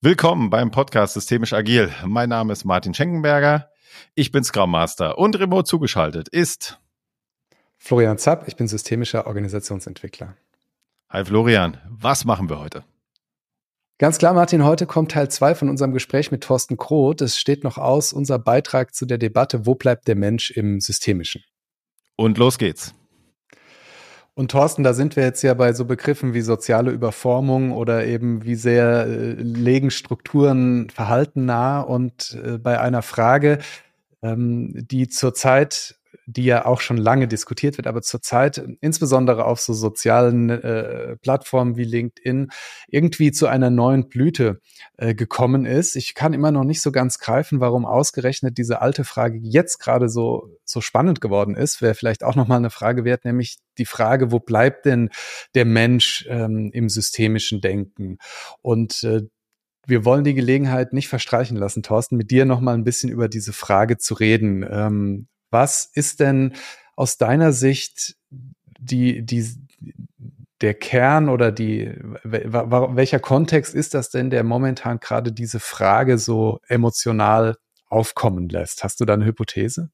Willkommen beim Podcast Systemisch Agil. Mein Name ist Martin Schenkenberger. Ich bin Scrum Master und remote zugeschaltet ist Florian Zapp. Ich bin systemischer Organisationsentwickler. Hi Florian, was machen wir heute? Ganz klar, Martin, heute kommt Teil 2 von unserem Gespräch mit Thorsten Kroth. Es steht noch aus, unser Beitrag zu der Debatte, wo bleibt der Mensch im Systemischen? Und los geht's. Und Thorsten, da sind wir jetzt ja bei so Begriffen wie soziale Überformung oder eben wie sehr äh, legen Strukturen Verhalten nah und äh, bei einer Frage, ähm, die zurzeit die ja auch schon lange diskutiert wird, aber zurzeit insbesondere auf so sozialen äh, Plattformen wie LinkedIn irgendwie zu einer neuen Blüte äh, gekommen ist. Ich kann immer noch nicht so ganz greifen, warum ausgerechnet diese alte Frage jetzt gerade so so spannend geworden ist. Wäre vielleicht auch noch mal eine Frage wert, nämlich die Frage, wo bleibt denn der Mensch ähm, im systemischen Denken? Und äh, wir wollen die Gelegenheit nicht verstreichen lassen, Thorsten, mit dir noch mal ein bisschen über diese Frage zu reden. Ähm, was ist denn aus deiner Sicht die, die, der Kern oder die, welcher Kontext ist das denn, der momentan gerade diese Frage so emotional aufkommen lässt? Hast du da eine Hypothese?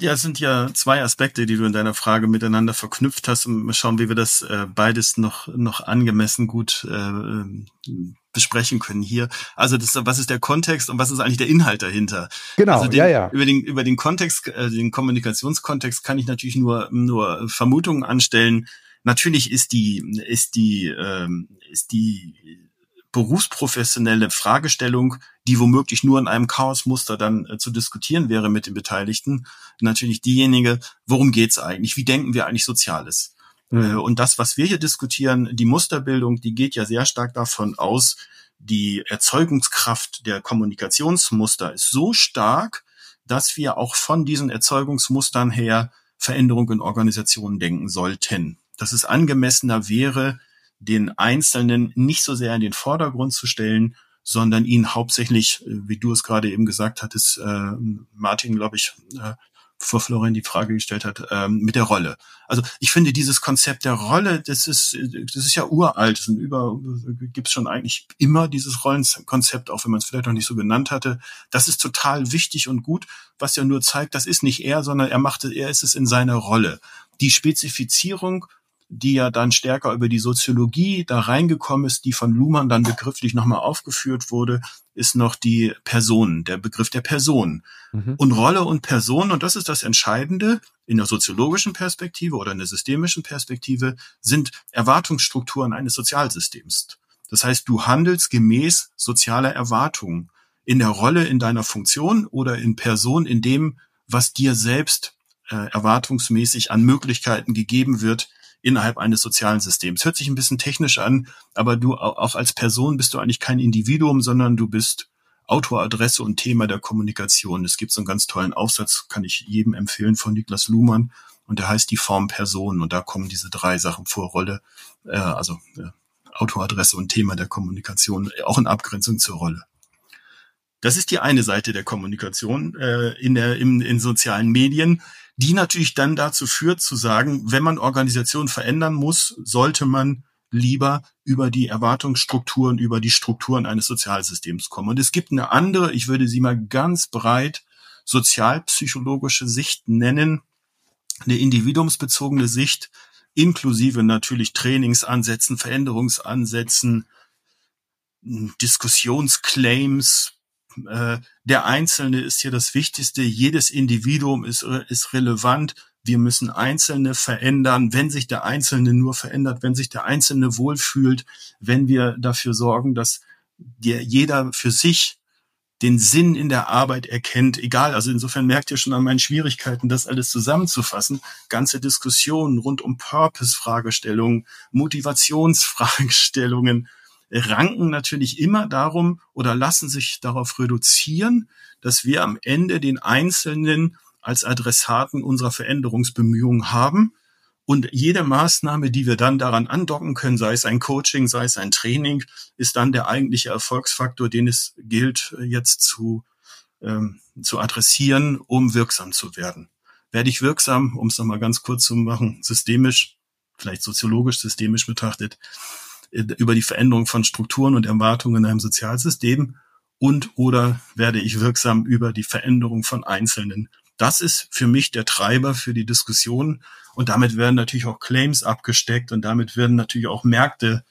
Ja, es sind ja zwei Aspekte, die du in deiner Frage miteinander verknüpft hast und mal schauen, wie wir das äh, beides noch, noch angemessen gut äh, ähm, besprechen können hier. Also das, was ist der Kontext und was ist eigentlich der Inhalt dahinter? Genau, also den, ja, ja. Über den, über den Kontext, äh, den Kommunikationskontext kann ich natürlich nur, nur Vermutungen anstellen. Natürlich ist die, ist die, ähm, ist die berufsprofessionelle Fragestellung, die womöglich nur in einem Chaosmuster dann äh, zu diskutieren wäre mit den Beteiligten, natürlich diejenige, worum geht's eigentlich? Wie denken wir eigentlich Soziales? Mhm. Äh, und das, was wir hier diskutieren, die Musterbildung, die geht ja sehr stark davon aus, die Erzeugungskraft der Kommunikationsmuster ist so stark, dass wir auch von diesen Erzeugungsmustern her Veränderung in Organisationen denken sollten. Dass es angemessener wäre, den Einzelnen nicht so sehr in den Vordergrund zu stellen, sondern ihn hauptsächlich, äh, wie du es gerade eben gesagt hattest, äh, Martin, glaube ich, äh, vor Florian die Frage gestellt hat, ähm, mit der Rolle. Also ich finde dieses Konzept der Rolle, das ist, das ist ja uralt. Sind über, gibt es schon eigentlich immer dieses Rollenkonzept, auch wenn man es vielleicht noch nicht so genannt hatte. Das ist total wichtig und gut, was ja nur zeigt, das ist nicht er, sondern er macht es, er ist es in seiner Rolle. Die Spezifizierung die ja dann stärker über die Soziologie da reingekommen ist, die von Luhmann dann begrifflich nochmal aufgeführt wurde, ist noch die Person, der Begriff der Person. Mhm. Und Rolle und Person, und das ist das Entscheidende, in der soziologischen Perspektive oder in der systemischen Perspektive, sind Erwartungsstrukturen eines Sozialsystems. Das heißt, du handelst gemäß sozialer Erwartungen in der Rolle, in deiner Funktion oder in Person, in dem, was dir selbst äh, erwartungsmäßig an Möglichkeiten gegeben wird, innerhalb eines sozialen Systems. Hört sich ein bisschen technisch an, aber du auch als Person bist du eigentlich kein Individuum, sondern du bist Autoradresse und Thema der Kommunikation. Es gibt so einen ganz tollen Aufsatz, kann ich jedem empfehlen, von Niklas Luhmann. Und der heißt die Form Person. Und da kommen diese drei Sachen vor Rolle, äh, also äh, Autoadresse und Thema der Kommunikation, auch in Abgrenzung zur Rolle. Das ist die eine Seite der Kommunikation äh, in, der, in, in sozialen Medien die natürlich dann dazu führt zu sagen, wenn man Organisationen verändern muss, sollte man lieber über die Erwartungsstrukturen, über die Strukturen eines Sozialsystems kommen. Und es gibt eine andere, ich würde sie mal ganz breit sozialpsychologische Sicht nennen, eine individuumsbezogene Sicht, inklusive natürlich Trainingsansätzen, Veränderungsansätzen, Diskussionsclaims, äh, der Einzelne ist hier das Wichtigste. Jedes Individuum ist, ist relevant. Wir müssen Einzelne verändern. Wenn sich der Einzelne nur verändert, wenn sich der Einzelne wohlfühlt, wenn wir dafür sorgen, dass der, jeder für sich den Sinn in der Arbeit erkennt, egal, also insofern merkt ihr schon an meinen Schwierigkeiten, das alles zusammenzufassen. Ganze Diskussionen rund um Purpose-Fragestellungen, Motivationsfragestellungen, ranken natürlich immer darum oder lassen sich darauf reduzieren, dass wir am Ende den Einzelnen als Adressaten unserer Veränderungsbemühungen haben. Und jede Maßnahme, die wir dann daran andocken können, sei es ein Coaching, sei es ein Training, ist dann der eigentliche Erfolgsfaktor, den es gilt jetzt zu, ähm, zu adressieren, um wirksam zu werden. Werde ich wirksam, um es nochmal ganz kurz zu machen, systemisch, vielleicht soziologisch, systemisch betrachtet, äh, über die Veränderung von Strukturen und Erwartungen in einem Sozialsystem und oder werde ich wirksam über die Veränderung von Einzelnen. Das ist für mich der Treiber für die Diskussion und damit werden natürlich auch Claims abgesteckt und damit werden natürlich auch Märkte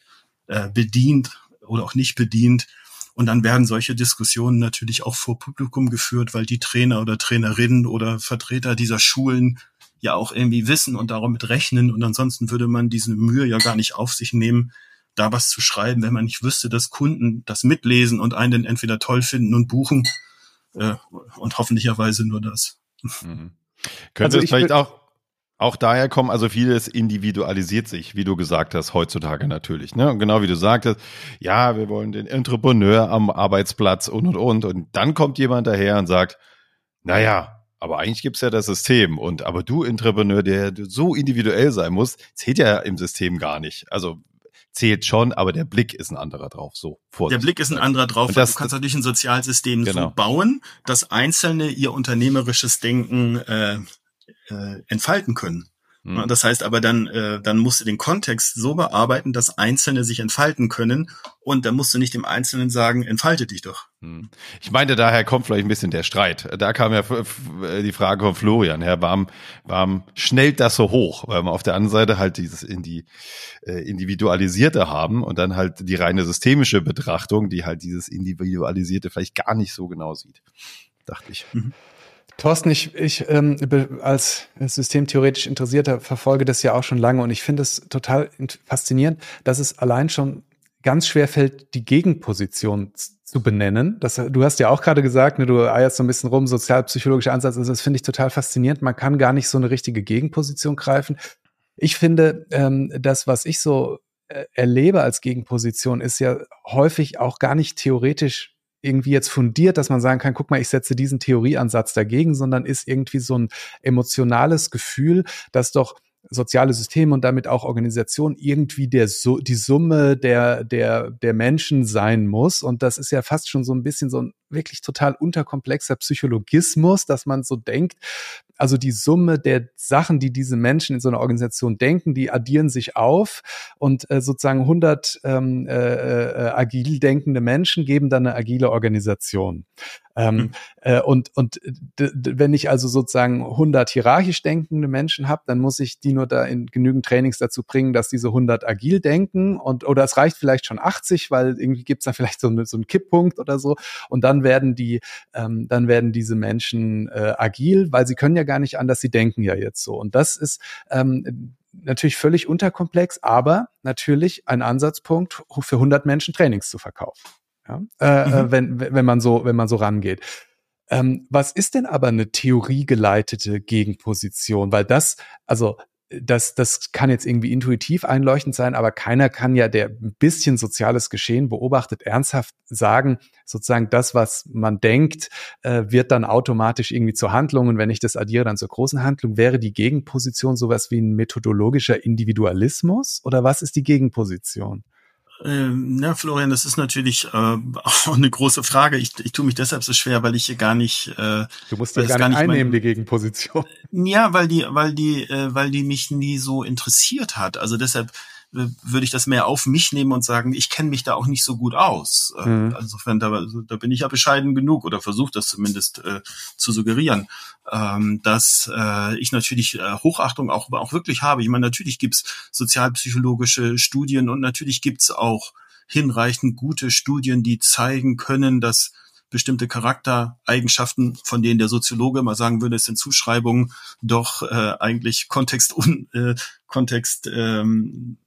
äh, bedient oder auch nicht bedient. Und dann werden solche Diskussionen natürlich auch vor Publikum geführt, weil die Trainer oder Trainerinnen oder Vertreter dieser Schulen ja auch irgendwie wissen und damit rechnen. Und ansonsten würde man diese Mühe ja gar nicht auf sich nehmen, da was zu schreiben, wenn man nicht wüsste, dass Kunden das mitlesen und einen entweder toll finden und buchen äh, und hoffentlicherweise nur das. Mhm. Könnte also es vielleicht auch auch daher kommen, also vieles individualisiert sich, wie du gesagt hast, heutzutage natürlich. Ne? Und genau wie du sagtest, ja, wir wollen den Entrepreneur am Arbeitsplatz und und und. Und dann kommt jemand daher und sagt, naja, aber eigentlich gibt's ja das System. Und aber du, Entrepreneur, der so individuell sein muss, zählt ja im System gar nicht. Also zählt schon, aber der Blick ist ein anderer drauf. So Der Blick ist ein anderer drauf. Und das, du kannst natürlich ein Sozialsystem genau. so bauen, dass Einzelne ihr unternehmerisches Denken äh, äh, entfalten können. Mhm. Das heißt aber dann, äh, dann musst du den Kontext so bearbeiten, dass Einzelne sich entfalten können und dann musst du nicht dem Einzelnen sagen, entfalte dich doch. Mhm. Ich meinte, daher kommt vielleicht ein bisschen der Streit. Da kam ja die Frage von Florian her, warum, warum schnellt das so hoch? Weil wir auf der anderen Seite halt dieses in die äh, individualisierte haben und dann halt die reine systemische Betrachtung, die halt dieses individualisierte vielleicht gar nicht so genau sieht, dachte ich. Mhm. Thorsten, ich, ich ähm, als systemtheoretisch Interessierter verfolge das ja auch schon lange und ich finde es total faszinierend, dass es allein schon ganz schwer fällt, die Gegenposition zu benennen. Das, du hast ja auch gerade gesagt, ne, du eierst so ein bisschen rum, sozialpsychologischer Ansatz, also das finde ich total faszinierend. Man kann gar nicht so eine richtige Gegenposition greifen. Ich finde, ähm, das, was ich so äh, erlebe als Gegenposition, ist ja häufig auch gar nicht theoretisch irgendwie jetzt fundiert, dass man sagen kann, guck mal, ich setze diesen Theorieansatz dagegen, sondern ist irgendwie so ein emotionales Gefühl, dass doch soziale Systeme und damit auch Organisation irgendwie der die Summe der der der Menschen sein muss. Und das ist ja fast schon so ein bisschen so ein wirklich total unterkomplexer Psychologismus, dass man so denkt, also die Summe der Sachen, die diese Menschen in so einer Organisation denken, die addieren sich auf und äh, sozusagen 100 ähm, äh, äh, agil denkende Menschen geben dann eine agile Organisation. Ähm, mhm. äh, und und wenn ich also sozusagen 100 hierarchisch denkende Menschen habe, dann muss ich die nur da in genügend Trainings dazu bringen, dass diese 100 agil denken und oder es reicht vielleicht schon 80, weil irgendwie gibt's da vielleicht so, eine, so einen Kipppunkt oder so und dann werden die ähm, dann werden diese Menschen äh, agil, weil sie können ja gar nicht anders, sie denken ja jetzt so und das ist ähm, natürlich völlig unterkomplex, aber natürlich ein Ansatzpunkt für 100 Menschen Trainings zu verkaufen. Ja? Äh, äh, mhm. wenn, wenn man so, wenn man so rangeht. Ähm, was ist denn aber eine theoriegeleitete Gegenposition? Weil das, also das, das kann jetzt irgendwie intuitiv einleuchtend sein, aber keiner kann ja, der ein bisschen soziales Geschehen beobachtet, ernsthaft sagen, sozusagen das, was man denkt, äh, wird dann automatisch irgendwie zur Handlung und wenn ich das addiere, dann zur großen Handlung. Wäre die Gegenposition sowas wie ein methodologischer Individualismus oder was ist die Gegenposition? Ähm, ja, Florian, das ist natürlich äh, auch eine große Frage. Ich, ich tue mich deshalb so schwer, weil ich hier gar nicht. Äh, du musst ja gar, gar nicht einnehmen, mein, die Gegenposition. Ja, weil die, weil die, äh, weil die mich nie so interessiert hat. Also deshalb würde ich das mehr auf mich nehmen und sagen, ich kenne mich da auch nicht so gut aus. Äh, mhm. Insofern, da, da bin ich ja bescheiden genug oder versuche das zumindest äh, zu suggerieren, ähm, dass äh, ich natürlich äh, Hochachtung auch, auch wirklich habe. Ich meine, natürlich gibt's sozialpsychologische Studien und natürlich gibt's auch hinreichend gute Studien, die zeigen können, dass bestimmte Charaktereigenschaften, von denen der Soziologe mal sagen würde, es sind Zuschreibungen, doch äh, eigentlich Kontext, un, äh, Kontext ähm,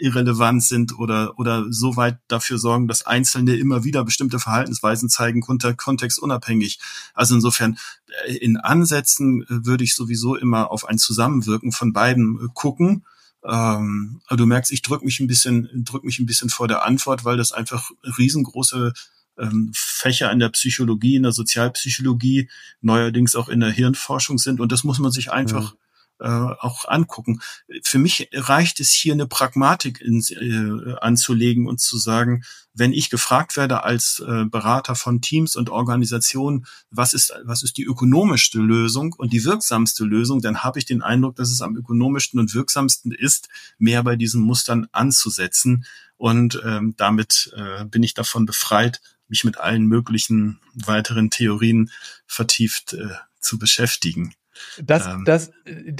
irrelevant sind oder, oder so weit dafür sorgen, dass Einzelne immer wieder bestimmte Verhaltensweisen zeigen, kontextunabhängig. Also insofern, äh, in Ansätzen äh, würde ich sowieso immer auf ein Zusammenwirken von beiden äh, gucken. Ähm, aber du merkst, ich drück mich ein bisschen, drück mich ein bisschen vor der Antwort, weil das einfach riesengroße ähm, Fächer in der Psychologie, in der Sozialpsychologie, neuerdings auch in der Hirnforschung sind. Und das muss man sich einfach äh, auch angucken. Für mich reicht es hier eine Pragmatik ins, äh, anzulegen und zu sagen, wenn ich gefragt werde als äh, Berater von Teams und Organisationen, was ist, was ist die ökonomischste Lösung und die wirksamste Lösung, dann habe ich den Eindruck, dass es am ökonomischsten und wirksamsten ist, mehr bei diesen Mustern anzusetzen. Und ähm, damit äh, bin ich davon befreit, mich mit allen möglichen weiteren Theorien vertieft äh, zu beschäftigen. Das, ähm. das,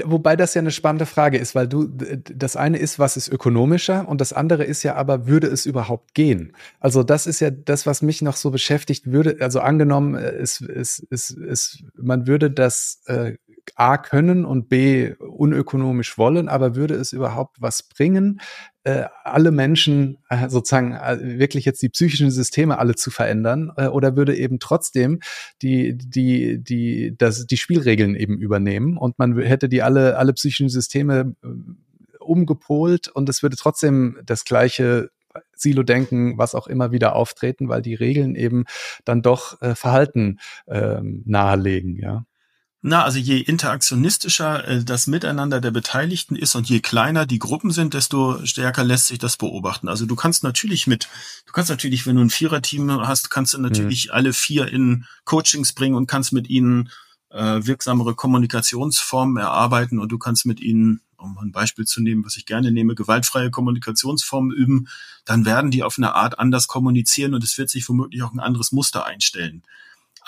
wobei das ja eine spannende Frage ist, weil du, das eine ist, was ist ökonomischer und das andere ist ja aber, würde es überhaupt gehen? Also das ist ja das, was mich noch so beschäftigt würde. Also angenommen, es, es, es, es, man würde das äh, A können und B unökonomisch wollen, aber würde es überhaupt was bringen, äh, alle Menschen äh, sozusagen äh, wirklich jetzt die psychischen Systeme alle zu verändern äh, oder würde eben trotzdem die die die das die Spielregeln eben übernehmen und man hätte die alle alle psychischen Systeme äh, umgepolt und es würde trotzdem das gleiche Silo-Denken, was auch immer wieder auftreten, weil die Regeln eben dann doch äh, Verhalten ähm, nahelegen, ja. Na, also je interaktionistischer äh, das Miteinander der Beteiligten ist und je kleiner die Gruppen sind, desto stärker lässt sich das beobachten. Also du kannst natürlich mit, du kannst natürlich, wenn du ein Viererteam hast, kannst du natürlich mhm. alle vier in Coachings bringen und kannst mit ihnen äh, wirksamere Kommunikationsformen erarbeiten und du kannst mit ihnen, um ein Beispiel zu nehmen, was ich gerne nehme, gewaltfreie Kommunikationsformen üben, dann werden die auf eine Art anders kommunizieren und es wird sich womöglich auch ein anderes Muster einstellen.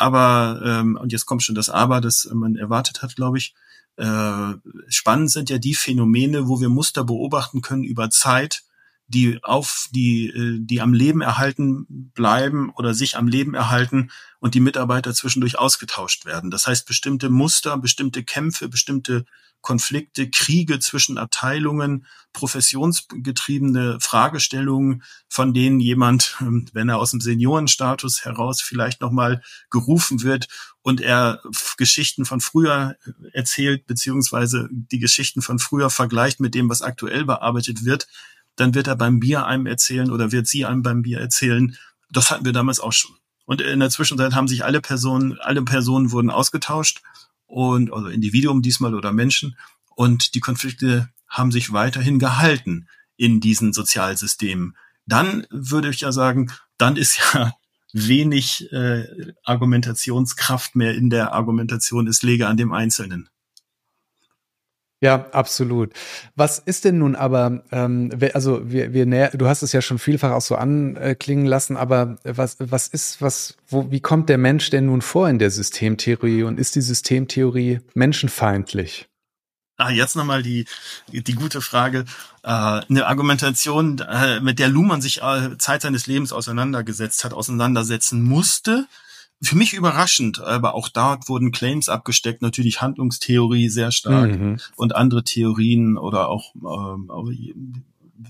Aber, ähm, und jetzt kommt schon das Aber, das man erwartet hat, glaube ich. Äh, spannend sind ja die Phänomene, wo wir Muster beobachten können über Zeit, die auf die äh, die am Leben erhalten bleiben oder sich am Leben erhalten und die Mitarbeiter zwischendurch ausgetauscht werden. Das heißt, bestimmte Muster, bestimmte Kämpfe, bestimmte Konflikte, Kriege zwischen Abteilungen, professionsgetriebene Fragestellungen, von denen jemand, wenn er aus dem Seniorenstatus heraus vielleicht nochmal gerufen wird und er Geschichten von früher erzählt, beziehungsweise die Geschichten von früher vergleicht mit dem, was aktuell bearbeitet wird, dann wird er beim Bier einem erzählen oder wird sie einem beim Bier erzählen. Das hatten wir damals auch schon. Und in der Zwischenzeit haben sich alle Personen, alle Personen wurden ausgetauscht und also Individuum diesmal oder Menschen und die Konflikte haben sich weiterhin gehalten in diesen Sozialsystemen. Dann würde ich ja sagen, dann ist ja wenig äh, Argumentationskraft mehr in der Argumentation, es lege an dem Einzelnen. Ja, absolut. Was ist denn nun aber, ähm, also wir, wir näher, du hast es ja schon vielfach auch so anklingen lassen, aber was, was ist, was, wo, wie kommt der Mensch denn nun vor in der Systemtheorie und ist die Systemtheorie menschenfeindlich? Ah, jetzt nochmal die, die gute Frage. Äh, eine Argumentation, äh, mit der Luhmann sich äh, Zeit seines Lebens auseinandergesetzt hat, auseinandersetzen musste, für mich überraschend, aber auch dort wurden Claims abgesteckt, natürlich Handlungstheorie sehr stark mhm. und andere Theorien oder auch ähm,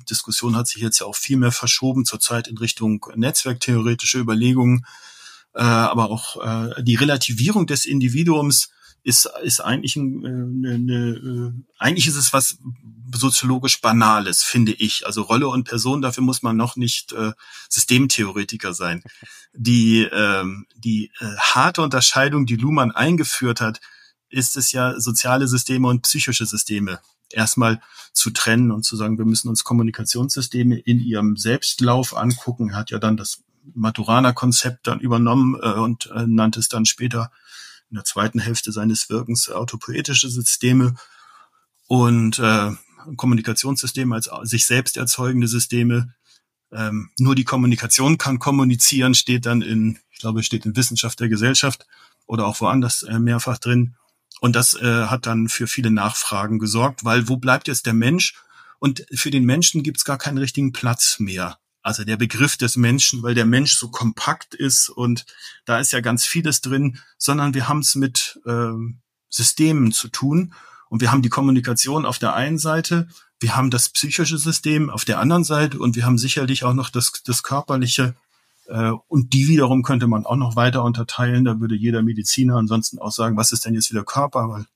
Diskussion hat sich jetzt ja auch viel mehr verschoben zurzeit in Richtung netzwerktheoretische Überlegungen, äh, aber auch äh, die Relativierung des Individuums ist, ist eigentlich ein, äh, eine, eine, äh, eigentlich ist es was soziologisch Banales, finde ich. Also Rolle und Person, dafür muss man noch nicht äh, Systemtheoretiker sein. Die, ähm, die äh, harte Unterscheidung, die Luhmann eingeführt hat, ist es ja, soziale Systeme und psychische Systeme erstmal zu trennen und zu sagen, wir müssen uns Kommunikationssysteme in ihrem Selbstlauf angucken. Hat ja dann das Maturana-Konzept dann übernommen äh, und äh, nannte es dann später in der zweiten Hälfte seines Wirkens autopoetische Systeme und äh, Kommunikationssysteme als sich selbst erzeugende Systeme. Ähm, nur die Kommunikation kann kommunizieren, steht dann in, ich glaube, steht in Wissenschaft der Gesellschaft oder auch woanders äh, mehrfach drin. Und das äh, hat dann für viele Nachfragen gesorgt, weil wo bleibt jetzt der Mensch? Und für den Menschen gibt es gar keinen richtigen Platz mehr. Also der Begriff des Menschen, weil der Mensch so kompakt ist und da ist ja ganz vieles drin, sondern wir haben es mit ähm, Systemen zu tun und wir haben die Kommunikation auf der einen Seite, wir haben das psychische System auf der anderen Seite und wir haben sicherlich auch noch das, das körperliche äh, und die wiederum könnte man auch noch weiter unterteilen. Da würde jeder Mediziner ansonsten auch sagen, was ist denn jetzt wieder Körper? Weil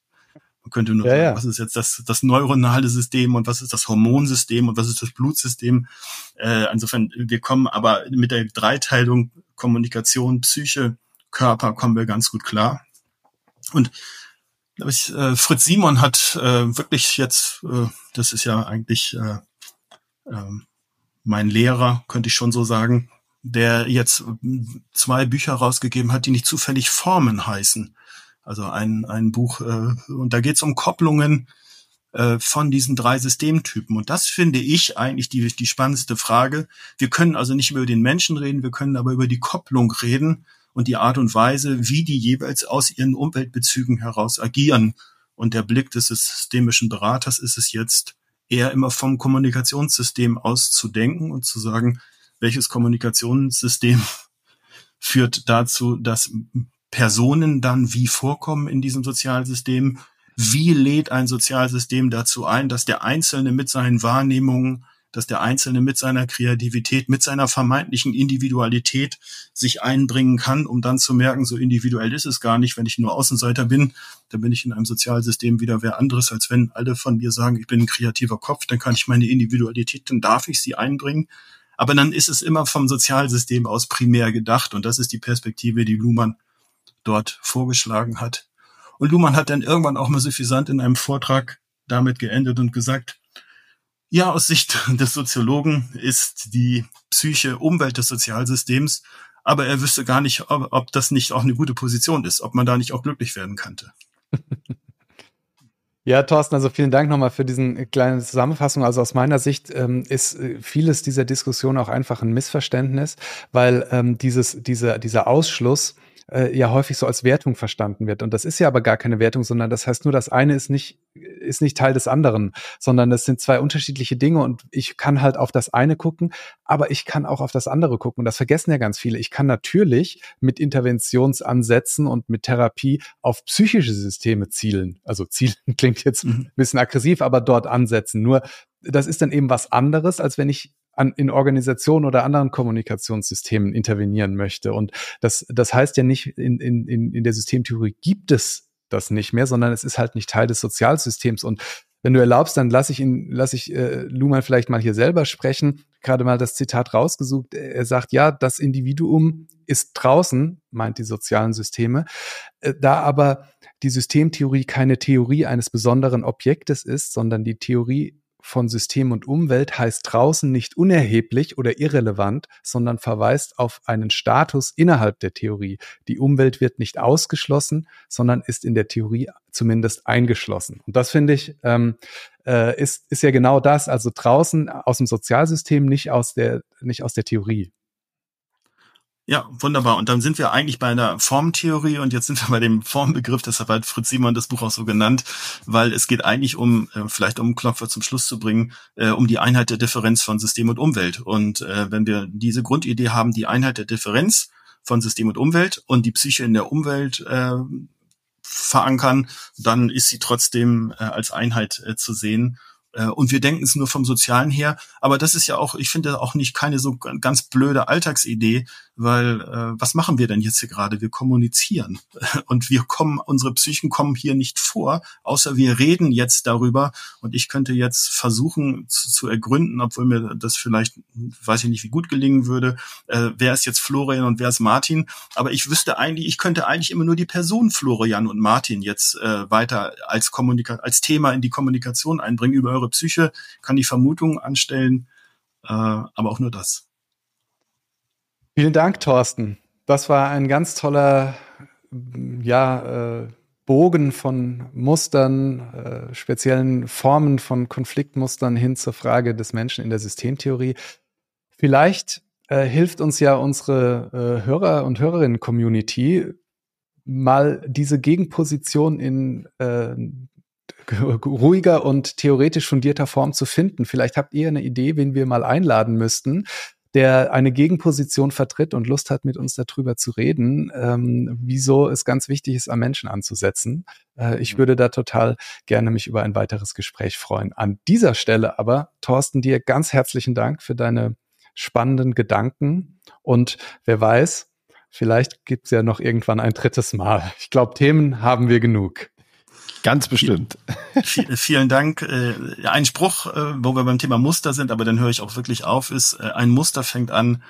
man könnte nur ja, sagen, ja. was ist jetzt das, das neuronale System und was ist das Hormonsystem und was ist das Blutsystem. Äh, insofern, wir kommen aber mit der Dreiteilung Kommunikation, Psyche, Körper kommen wir ganz gut klar. Und Ich, äh, Fritz Simon hat äh, wirklich jetzt, äh, das ist ja eigentlich äh, äh, mein Lehrer, könnte ich schon so sagen, der jetzt zwei Bücher rausgegeben hat, die nicht zufällig Formen heißen. Also ein, ein Buch, äh, und da geht es um Kopplungen äh, von diesen drei Systemtypen. Und das finde ich eigentlich die, die spannendste Frage. Wir können also nicht über den Menschen reden, wir können aber über die Kopplung reden und die Art und Weise, wie die jeweils aus ihren Umweltbezügen heraus agieren. Und der Blick des systemischen Beraters ist es jetzt, eher immer vom Kommunikationssystem aus zu denken und zu sagen, welches Kommunikationssystem führt dazu, dass Personen dann wie vorkommen in diesem Sozialsystem? Wie lädt ein Sozialsystem dazu ein, dass der Einzelne mit seinen Wahrnehmungen, dass der Einzelne mit seiner Kreativität, mit seiner vermeintlichen Individualität sich einbringen kann, um dann zu merken, so individuell ist es gar nicht, wenn ich nur Außenseiter bin, dann bin ich in einem Sozialsystem wieder wer anderes, als wenn alle von mir sagen, ich bin ein kreativer Kopf, dann kann ich meine Individualität, dann darf ich sie einbringen. Aber dann ist es immer vom Sozialsystem aus primär gedacht und das ist die Perspektive, die Luhmann dort vorgeschlagen hat. Und Luhmann hat dann irgendwann auch mal suffisant in einem Vortrag damit geendet und gesagt, ja, aus Sicht des Soziologen ist die Psyche Umwelt des Sozialsystems, aber er wüsste gar nicht, ob, ob das nicht auch eine gute Position ist, ob man da nicht auch glücklich werden könnte. Ja, Thorsten, also vielen Dank nochmal für diesen kleinen Zusammenfassung. Also aus meiner Sicht ähm, ist äh, vieles dieser Diskussion auch einfach ein Missverständnis, weil ähm, dieses, dieser, dieser Ausschluss äh, ja häufig so als Wertung verstanden wird. Und das ist ja aber gar keine Wertung, sondern das heißt nur, das eine ist nicht, ist nicht Teil des anderen, sondern das sind zwei unterschiedliche Dinge und ich kann halt auf das eine gucken, aber ich kann auch auf das andere gucken. Und das vergessen ja ganz viele. Ich kann natürlich mit Interventionsansätzen und mit Therapie auf psychische Systeme zielen. Also zielen klingt jetzt ein mhm. bisschen aggressiv, aber dort ansetzen. Nur das ist dann eben was anderes, als wenn ich an, in Organisationen oder anderen Kommunikationssystemen intervenieren möchte. Und das, das heißt ja nicht, in, in, in der Systemtheorie gibt es das nicht mehr, sondern es ist halt nicht Teil des Sozialsystems. Und wenn du erlaubst, dann lasse ich ihn, lasse ich äh, Luhmann vielleicht mal hier selber sprechen. Gerade mal das Zitat rausgesucht. Er sagt, ja, das Individuum ist draußen, meint die sozialen Systeme. Äh, da aber die Systemtheorie keine Theorie eines besonderen Objektes ist, sondern die Theorie von System und Umwelt heißt draußen nicht unerheblich oder irrelevant, sondern verweist auf einen Status innerhalb der Theorie. Die Umwelt wird nicht ausgeschlossen, sondern ist in der Theorie zumindest eingeschlossen. Und das finde ich ähm, äh, ist, ist ja genau das, also draußen aus dem Sozialsystem, nicht aus der, nicht aus der Theorie. Ja, wunderbar. Und dann sind wir eigentlich bei einer Formtheorie und jetzt sind wir bei dem Formbegriff, deshalb hat Fritz Simon das Buch auch so genannt, weil es geht eigentlich um, äh, vielleicht um Klopfer zum Schluss zu bringen, äh, um die Einheit der Differenz von System und Umwelt. Und äh, wenn wir diese Grundidee haben, die Einheit der Differenz von System und Umwelt und die Psyche in der Umwelt verankern, dann ist sie trotzdem als Einheit zu sehen und wir denken es nur vom Sozialen her. Aber das ist ja auch, ich finde auch nicht keine so ganz blöde Alltagsidee, weil äh, was machen wir denn jetzt hier gerade? Wir kommunizieren und wir kommen, unsere Psychen kommen hier nicht vor, außer wir reden jetzt darüber und ich könnte jetzt versuchen zu, zu ergründen, obwohl mir das vielleicht, weiß ich nicht, wie gut gelingen würde, äh, wer ist jetzt Florian und wer ist Martin, aber ich wüsste eigentlich, ich könnte eigentlich immer nur die Person Florian und Martin jetzt äh, weiter als Kommunika als Thema in die Kommunikation einbringen über eure Psyche, kann die Vermutung anstellen, äh, aber auch nur das. Vielen Dank, Thorsten. Das war ein ganz toller, ja, äh, Bogen von Mustern, äh, speziellen Formen von Konfliktmustern hin zur Frage des Menschen in der Systemtheorie. Vielleicht äh, hilft uns ja unsere äh, Hörer und Hörerinnen-Community mal diese Gegenposition in äh, ruhiger und theoretisch fundierter Form zu finden. Vielleicht habt ihr eine Idee, wen wir mal einladen müssten, der eine Gegenposition vertritt und Lust hat, mit uns darüber zu reden, ähm, wieso es ganz wichtig ist, am Menschen anzusetzen. Äh, ich mhm. würde da total gerne mich über ein weiteres Gespräch freuen. An dieser Stelle aber, Thorsten, dir ganz herzlichen Dank für deine spannenden Gedanken und wer weiß, vielleicht gibt es ja noch irgendwann ein drittes Mal. Ich glaube, Themen haben wir genug. Ganz bestimmt. Vielen, vielen Dank. Äh, ein Spruch, äh, wo wir beim Thema Muster sind, aber dann höre ich auch wirklich auf, ist, äh, ein Muster fängt an,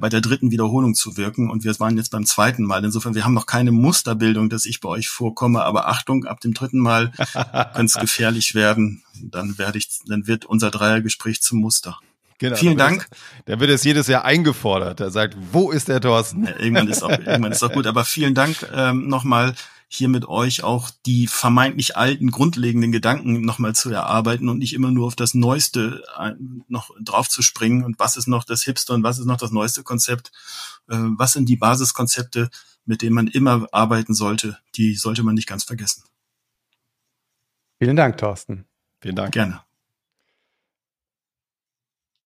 bei der dritten Wiederholung zu wirken. Und wir waren jetzt beim zweiten Mal. Insofern, wir haben noch keine Musterbildung, dass ich bei euch vorkomme. Aber Achtung, ab dem dritten Mal könnte es gefährlich werden. Dann werde ich, dann wird unser Dreiergespräch zum Muster. Genau, Vielen Dank. Es, der wird es jedes Jahr eingefordert. Er sagt, wo ist der Thorsten? Ja, irgendwann ist auch, irgendwann ist auch gut. Aber vielen Dank ähm, nochmal hier mit euch auch die vermeintlich alten, grundlegenden Gedanken nochmal zu erarbeiten und nicht immer nur auf das Neueste äh, noch drauf zu springen und was ist noch das Hipster und was ist noch das neueste Konzept, äh, was sind die Basiskonzepte, mit denen man immer arbeiten sollte, die sollte man nicht ganz vergessen. Vielen Dank, Thorsten. Vielen Dank. Gerne.